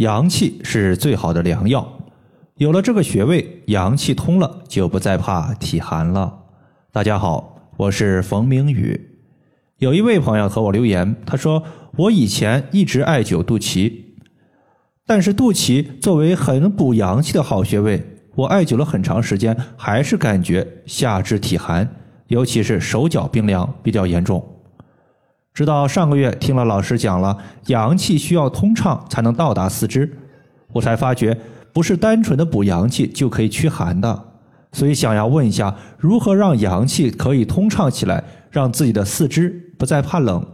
阳气是最好的良药，有了这个穴位，阳气通了，就不再怕体寒了。大家好，我是冯明宇。有一位朋友和我留言，他说我以前一直艾灸肚脐，但是肚脐作为很补阳气的好穴位，我艾灸了很长时间，还是感觉下肢体寒，尤其是手脚冰凉，比较严重。直到上个月听了老师讲了阳气需要通畅才能到达四肢，我才发觉不是单纯的补阳气就可以驱寒的，所以想要问一下，如何让阳气可以通畅起来，让自己的四肢不再怕冷？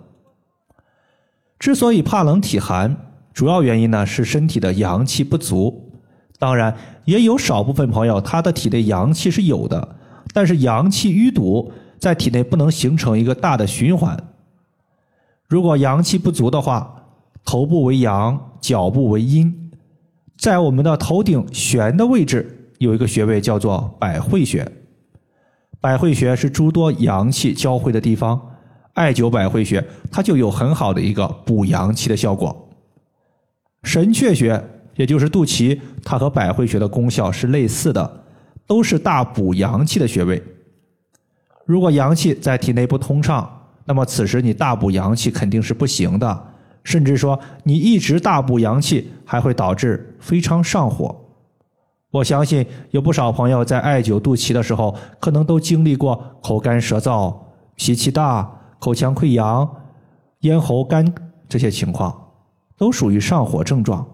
之所以怕冷体寒，主要原因呢是身体的阳气不足，当然也有少部分朋友他的体内阳气是有的，但是阳气淤堵在体内不能形成一个大的循环。如果阳气不足的话，头部为阳，脚部为阴，在我们的头顶悬的位置有一个穴位叫做百会穴。百会穴是诸多阳气交汇的地方，艾灸百会穴，它就有很好的一个补阳气的效果。神阙穴也就是肚脐，它和百会穴的功效是类似的，都是大补阳气的穴位。如果阳气在体内不通畅，那么此时你大补阳气肯定是不行的，甚至说你一直大补阳气，还会导致非常上火。我相信有不少朋友在艾灸肚脐的时候，可能都经历过口干舌燥、脾气大、口腔溃疡、咽喉干这些情况，都属于上火症状。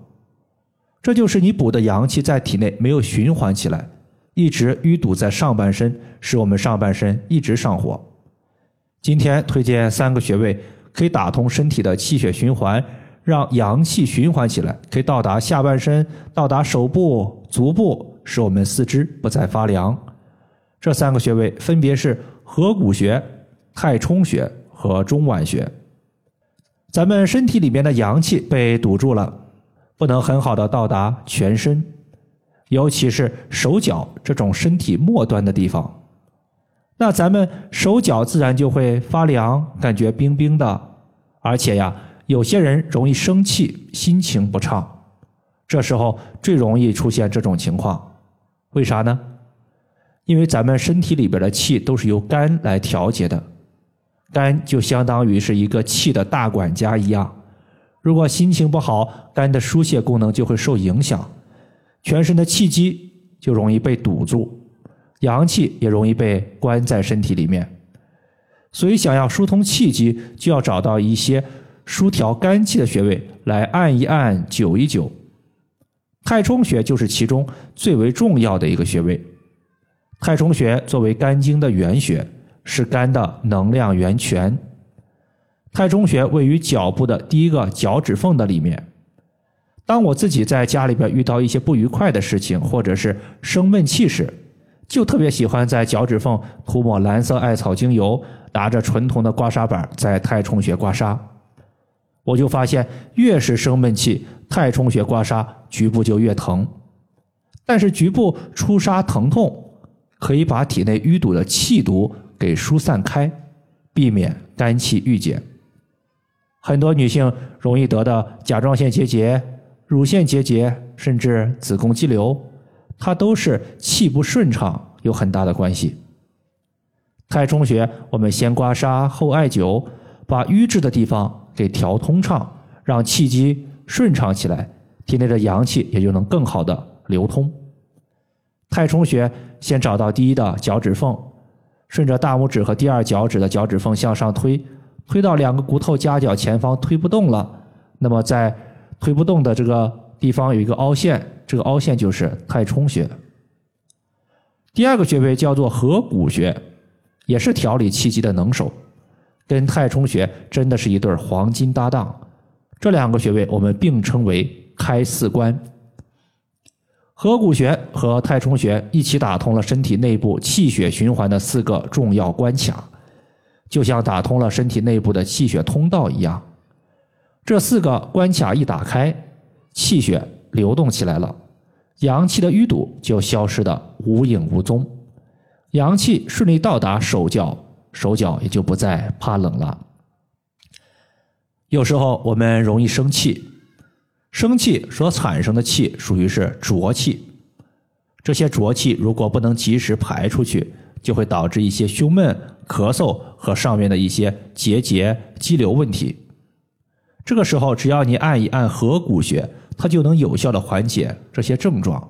这就是你补的阳气在体内没有循环起来，一直淤堵在上半身，使我们上半身一直上火。今天推荐三个穴位，可以打通身体的气血循环，让阳气循环起来，可以到达下半身，到达手部、足部，使我们四肢不再发凉。这三个穴位分别是合谷穴、太冲穴和中脘穴。咱们身体里面的阳气被堵住了，不能很好的到达全身，尤其是手脚这种身体末端的地方。那咱们手脚自然就会发凉，感觉冰冰的，而且呀，有些人容易生气，心情不畅，这时候最容易出现这种情况。为啥呢？因为咱们身体里边的气都是由肝来调节的，肝就相当于是一个气的大管家一样。如果心情不好，肝的疏泄功能就会受影响，全身的气机就容易被堵住。阳气也容易被关在身体里面，所以想要疏通气机，就要找到一些疏调肝气的穴位来按一按、灸一灸。太冲穴就是其中最为重要的一个穴位。太冲穴作为肝经的原穴，是肝的能量源泉。太冲穴位于脚部的第一个脚趾缝的里面。当我自己在家里边遇到一些不愉快的事情，或者是生闷气时，就特别喜欢在脚趾缝涂抹蓝色艾草精油，拿着纯铜的刮痧板在太冲穴刮痧。我就发现，越是生闷气，太冲穴刮痧局部就越疼。但是局部出痧疼痛，可以把体内淤堵的气毒给疏散开，避免肝气郁结。很多女性容易得的甲状腺结节、乳腺结节，甚至子宫肌瘤。它都是气不顺畅有很大的关系。太冲穴，我们先刮痧后艾灸，把瘀滞的地方给调通畅，让气机顺畅起来，体内的阳气也就能更好的流通。太冲穴先找到第一的脚趾缝，顺着大拇指和第二脚趾的脚趾缝向上推，推到两个骨头夹角前方推不动了，那么在推不动的这个地方有一个凹陷。这个凹陷就是太冲穴。第二个穴位叫做合谷穴，也是调理气机的能手，跟太冲穴真的是一对黄金搭档。这两个穴位我们并称为开四关。合谷穴和太冲穴一起打通了身体内部气血循环的四个重要关卡，就像打通了身体内部的气血通道一样。这四个关卡一打开，气血流动起来了。阳气的淤堵就消失的无影无踪，阳气顺利到达手脚，手脚也就不再怕冷了。有时候我们容易生气，生气所产生的气属于是浊气，这些浊气如果不能及时排出去，就会导致一些胸闷、咳嗽和上面的一些结节、肌瘤问题。这个时候，只要你按一按合谷穴，它就能有效的缓解这些症状。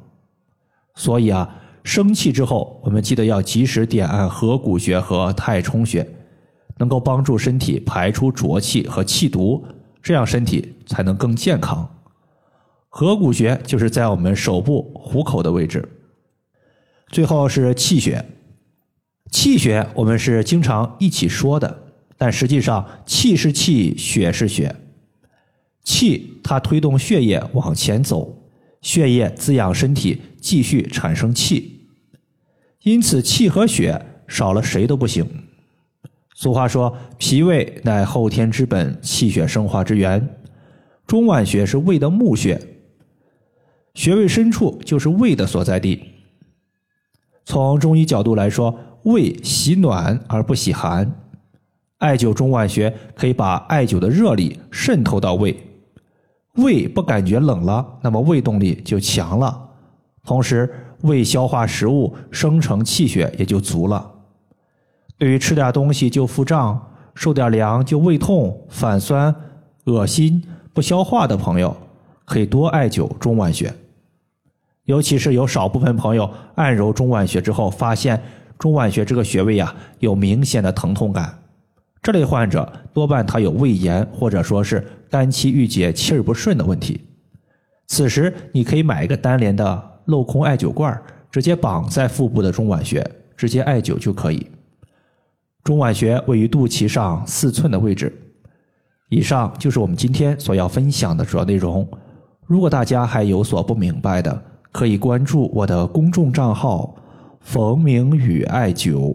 所以啊，生气之后，我们记得要及时点按合谷穴和太冲穴，能够帮助身体排出浊气和气毒，这样身体才能更健康。合谷穴就是在我们手部虎口的位置。最后是气血，气血我们是经常一起说的，但实际上气是气，血是血。气它推动血液往前走，血液滋养身体，继续产生气。因此，气和血少了谁都不行。俗话说：“脾胃乃后天之本，气血生化之源。”中脘穴是胃的募穴，穴位深处就是胃的所在地。从中医角度来说，胃喜暖而不喜寒，艾灸中脘穴可以把艾灸的热力渗透到胃。胃不感觉冷了，那么胃动力就强了，同时胃消化食物、生成气血也就足了。对于吃点东西就腹胀、受点凉就胃痛、反酸、恶心、不消化的朋友，可以多艾灸中脘穴。尤其是有少部分朋友按揉中脘穴之后，发现中脘穴这个穴位呀有明显的疼痛感。这类患者多半他有胃炎，或者说是肝气郁结、气儿不顺的问题。此时你可以买一个单联的镂空艾灸罐，直接绑在腹部的中脘穴，直接艾灸就可以。中脘穴位于肚脐上四寸的位置。以上就是我们今天所要分享的主要内容。如果大家还有所不明白的，可以关注我的公众账号“冯明宇艾灸”。